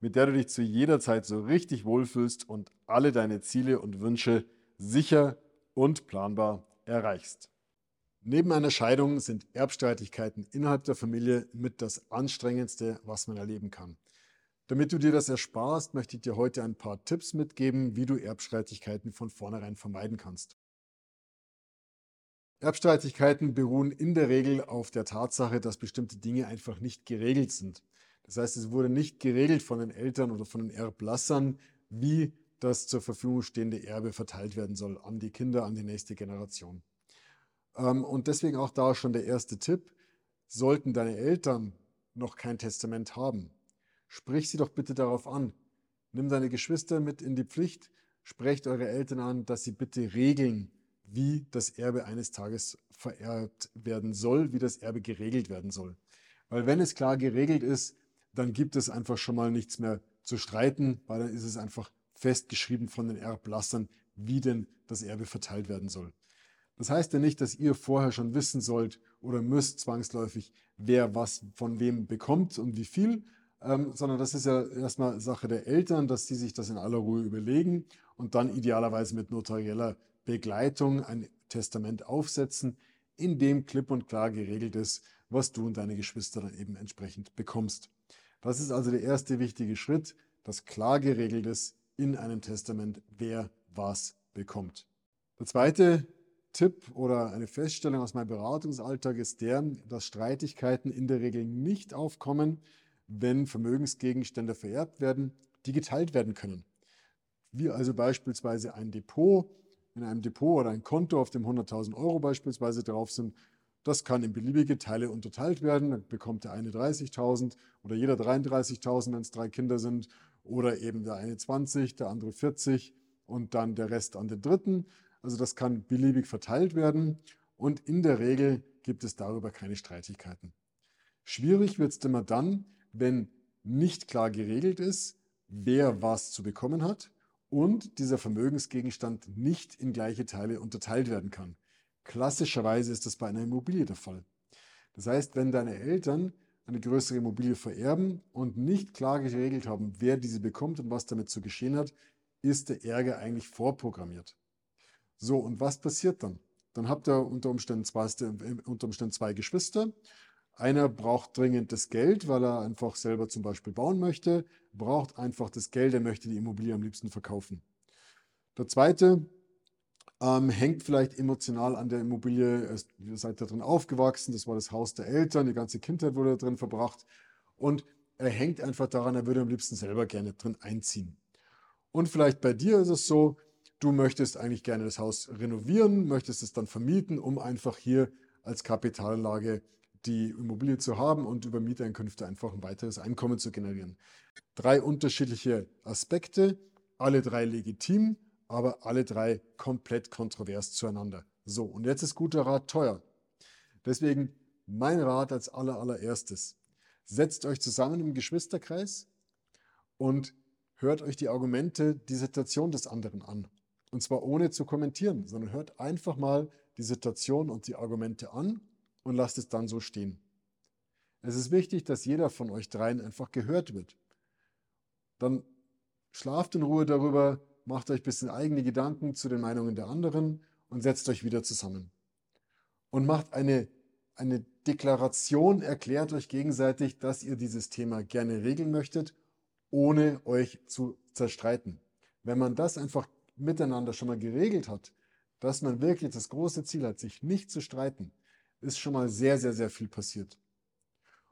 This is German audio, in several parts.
mit der du dich zu jeder Zeit so richtig wohlfühlst und alle deine Ziele und Wünsche sicher und planbar erreichst. Neben einer Scheidung sind Erbstreitigkeiten innerhalb der Familie mit das anstrengendste, was man erleben kann. Damit du dir das ersparst, möchte ich dir heute ein paar Tipps mitgeben, wie du Erbstreitigkeiten von vornherein vermeiden kannst. Erbstreitigkeiten beruhen in der Regel auf der Tatsache, dass bestimmte Dinge einfach nicht geregelt sind. Das heißt, es wurde nicht geregelt von den Eltern oder von den Erblassern, wie das zur Verfügung stehende Erbe verteilt werden soll an die Kinder, an die nächste Generation. Ähm, und deswegen auch da schon der erste Tipp. Sollten deine Eltern noch kein Testament haben, sprich sie doch bitte darauf an. Nimm deine Geschwister mit in die Pflicht, sprecht eure Eltern an, dass sie bitte regeln, wie das Erbe eines Tages vererbt werden soll, wie das Erbe geregelt werden soll. Weil wenn es klar geregelt ist, dann gibt es einfach schon mal nichts mehr zu streiten, weil dann ist es einfach festgeschrieben von den Erblassern, wie denn das Erbe verteilt werden soll. Das heißt ja nicht, dass ihr vorher schon wissen sollt oder müsst zwangsläufig, wer was von wem bekommt und wie viel, ähm, sondern das ist ja erstmal Sache der Eltern, dass sie sich das in aller Ruhe überlegen und dann idealerweise mit notarieller Begleitung ein Testament aufsetzen, in dem klipp und klar geregelt ist, was du und deine Geschwister dann eben entsprechend bekommst. Das ist also der erste wichtige Schritt, dass klar geregelt ist in einem Testament, wer was bekommt. Der zweite Tipp oder eine Feststellung aus meinem Beratungsalltag ist der, dass Streitigkeiten in der Regel nicht aufkommen, wenn Vermögensgegenstände vererbt werden, die geteilt werden können. Wie also beispielsweise ein Depot, in einem Depot oder ein Konto, auf dem 100.000 Euro beispielsweise drauf sind, das kann in beliebige Teile unterteilt werden. Dann bekommt der eine 30.000 oder jeder 33.000, wenn es drei Kinder sind. Oder eben der eine 20, der andere 40 und dann der Rest an den dritten. Also das kann beliebig verteilt werden. Und in der Regel gibt es darüber keine Streitigkeiten. Schwierig wird es immer dann, wenn nicht klar geregelt ist, wer was zu bekommen hat und dieser Vermögensgegenstand nicht in gleiche Teile unterteilt werden kann. Klassischerweise ist das bei einer Immobilie der Fall. Das heißt, wenn deine Eltern eine größere Immobilie vererben und nicht klar geregelt haben, wer diese bekommt und was damit zu geschehen hat, ist der Ärger eigentlich vorprogrammiert. So, und was passiert dann? Dann habt ihr unter Umständen zwei, unter Umständen zwei Geschwister. Einer braucht dringend das Geld, weil er einfach selber zum Beispiel bauen möchte, braucht einfach das Geld, er möchte die Immobilie am liebsten verkaufen. Der zweite ähm, hängt vielleicht emotional an der Immobilie. Ihr seid da drin aufgewachsen, das war das Haus der Eltern, die ganze Kindheit wurde da drin verbracht. Und er hängt einfach daran, er würde am liebsten selber gerne drin einziehen. Und vielleicht bei dir ist es so, du möchtest eigentlich gerne das Haus renovieren, möchtest es dann vermieten, um einfach hier als Kapitalanlage die Immobilie zu haben und über Mieteinkünfte einfach ein weiteres Einkommen zu generieren. Drei unterschiedliche Aspekte, alle drei legitim aber alle drei komplett kontrovers zueinander. So, und jetzt ist guter Rat teuer. Deswegen mein Rat als aller, allererstes. Setzt euch zusammen im Geschwisterkreis und hört euch die Argumente, die Situation des anderen an. Und zwar ohne zu kommentieren, sondern hört einfach mal die Situation und die Argumente an und lasst es dann so stehen. Es ist wichtig, dass jeder von euch dreien einfach gehört wird. Dann schlaft in Ruhe darüber, macht euch ein bisschen eigene Gedanken zu den Meinungen der anderen und setzt euch wieder zusammen. Und macht eine, eine Deklaration, erklärt euch gegenseitig, dass ihr dieses Thema gerne regeln möchtet, ohne euch zu zerstreiten. Wenn man das einfach miteinander schon mal geregelt hat, dass man wirklich das große Ziel hat, sich nicht zu streiten, ist schon mal sehr, sehr, sehr viel passiert.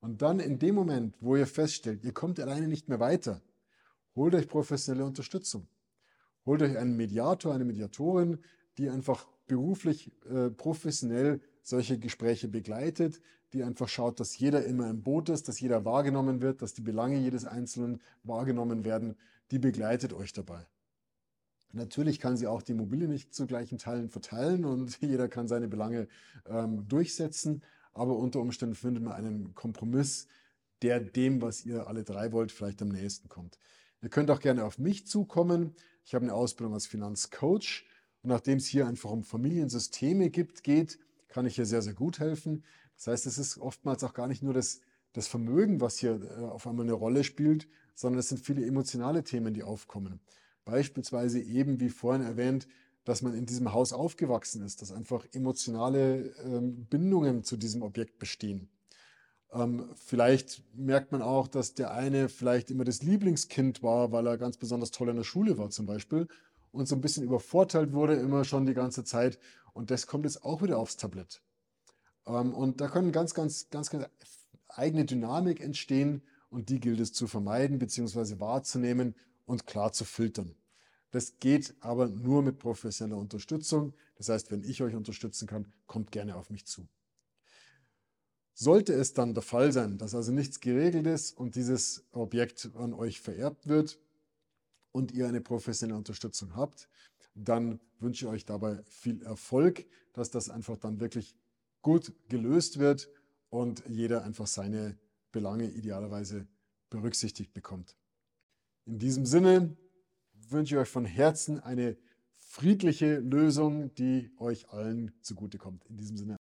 Und dann in dem Moment, wo ihr feststellt, ihr kommt alleine nicht mehr weiter, holt euch professionelle Unterstützung. Holt euch einen Mediator, eine Mediatorin, die einfach beruflich, äh, professionell solche Gespräche begleitet, die einfach schaut, dass jeder immer im Boot ist, dass jeder wahrgenommen wird, dass die Belange jedes Einzelnen wahrgenommen werden, die begleitet euch dabei. Natürlich kann sie auch die Immobilie nicht zu gleichen Teilen verteilen und jeder kann seine Belange ähm, durchsetzen, aber unter Umständen findet man einen Kompromiss, der dem, was ihr alle drei wollt, vielleicht am nächsten kommt. Ihr könnt auch gerne auf mich zukommen. Ich habe eine Ausbildung als Finanzcoach und nachdem es hier einfach um Familiensysteme gibt, geht, kann ich hier sehr, sehr gut helfen. Das heißt, es ist oftmals auch gar nicht nur das, das Vermögen, was hier äh, auf einmal eine Rolle spielt, sondern es sind viele emotionale Themen, die aufkommen. Beispielsweise eben, wie vorhin erwähnt, dass man in diesem Haus aufgewachsen ist, dass einfach emotionale ähm, Bindungen zu diesem Objekt bestehen. Ähm, vielleicht merkt man auch, dass der eine vielleicht immer das Lieblingskind war, weil er ganz besonders toll in der Schule war zum Beispiel und so ein bisschen übervorteilt wurde immer schon die ganze Zeit. Und das kommt jetzt auch wieder aufs Tablett. Ähm, und da können ganz, ganz, ganz, ganz eigene Dynamik entstehen und die gilt es zu vermeiden bzw. wahrzunehmen und klar zu filtern. Das geht aber nur mit professioneller Unterstützung. Das heißt, wenn ich euch unterstützen kann, kommt gerne auf mich zu. Sollte es dann der Fall sein, dass also nichts geregelt ist und dieses Objekt an euch vererbt wird und ihr eine professionelle Unterstützung habt, dann wünsche ich euch dabei viel Erfolg, dass das einfach dann wirklich gut gelöst wird und jeder einfach seine Belange idealerweise berücksichtigt bekommt. In diesem Sinne wünsche ich euch von Herzen eine friedliche Lösung, die euch allen zugutekommt. In diesem Sinne